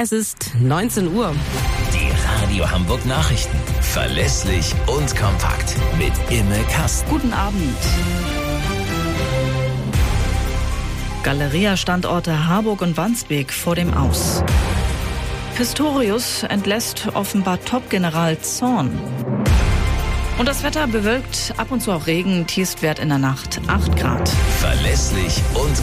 Es ist 19 Uhr. Die Radio Hamburg Nachrichten. Verlässlich und kompakt. Mit Imme Kasten. Guten Abend. Galeria-Standorte Harburg und Wandsbek vor dem Aus. Pistorius entlässt offenbar Top-General Zorn. Und das Wetter bewölkt, ab und zu auch Regen, Tiefstwert in der Nacht 8 Grad. Verlässlich und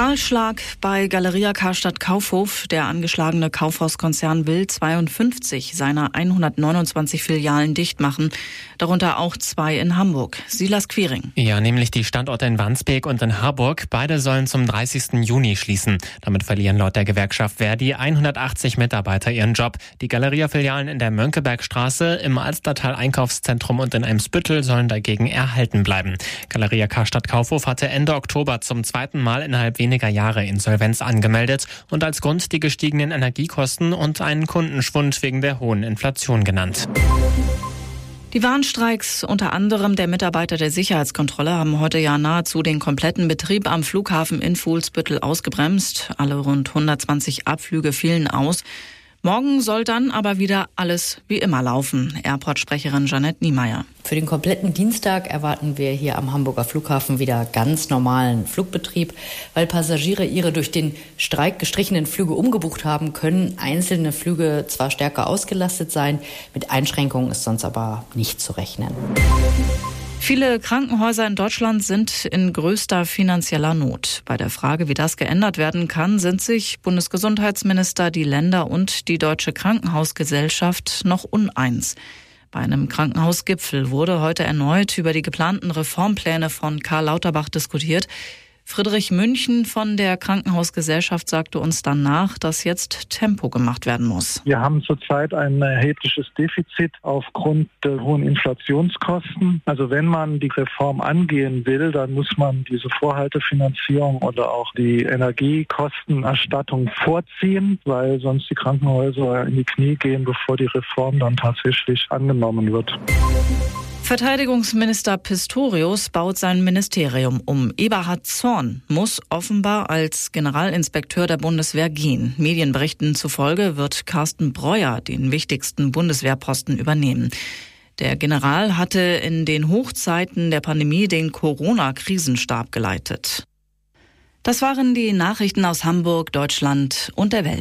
Kahlschlag bei Galeria Karstadt Kaufhof. Der angeschlagene Kaufhauskonzern will 52 seiner 129 Filialen dicht machen, darunter auch zwei in Hamburg. Silas Quiring. Ja, nämlich die Standorte in Wandsbek und in Harburg. Beide sollen zum 30. Juni schließen. Damit verlieren laut der Gewerkschaft Verdi 180 Mitarbeiter ihren Job. Die Galeria-Filialen in der Mönckebergstraße, im Alstertal Einkaufszentrum und in Eimsbüttel sollen dagegen erhalten bleiben. Galeria Karstadt Kaufhof hatte Ende Oktober zum zweiten Mal innerhalb weniger Jahre Insolvenz angemeldet und als Grund die gestiegenen Energiekosten und einen Kundenschwund wegen der hohen Inflation genannt. Die Warnstreiks unter anderem der Mitarbeiter der Sicherheitskontrolle haben heute ja nahezu den kompletten Betrieb am Flughafen in Fuhlsbüttel ausgebremst. Alle rund 120 Abflüge fielen aus. Morgen soll dann aber wieder alles wie immer laufen. Airport-Sprecherin Janette Niemeyer. Für den kompletten Dienstag erwarten wir hier am Hamburger Flughafen wieder ganz normalen Flugbetrieb. Weil Passagiere ihre durch den Streik gestrichenen Flüge umgebucht haben, können einzelne Flüge zwar stärker ausgelastet sein, mit Einschränkungen ist sonst aber nicht zu rechnen. Viele Krankenhäuser in Deutschland sind in größter finanzieller Not. Bei der Frage, wie das geändert werden kann, sind sich Bundesgesundheitsminister, die Länder und die Deutsche Krankenhausgesellschaft noch uneins. Bei einem Krankenhausgipfel wurde heute erneut über die geplanten Reformpläne von Karl Lauterbach diskutiert. Friedrich München von der Krankenhausgesellschaft sagte uns dann nach, dass jetzt Tempo gemacht werden muss. Wir haben zurzeit ein erhebliches Defizit aufgrund der hohen Inflationskosten. Also wenn man die Reform angehen will, dann muss man diese Vorhaltefinanzierung oder auch die Energiekostenerstattung vorziehen, weil sonst die Krankenhäuser in die Knie gehen, bevor die Reform dann tatsächlich angenommen wird. Verteidigungsminister Pistorius baut sein Ministerium um. Eberhard Zorn muss offenbar als Generalinspekteur der Bundeswehr gehen. Medienberichten zufolge wird Carsten Breuer den wichtigsten Bundeswehrposten übernehmen. Der General hatte in den Hochzeiten der Pandemie den Corona-Krisenstab geleitet. Das waren die Nachrichten aus Hamburg, Deutschland und der Welt.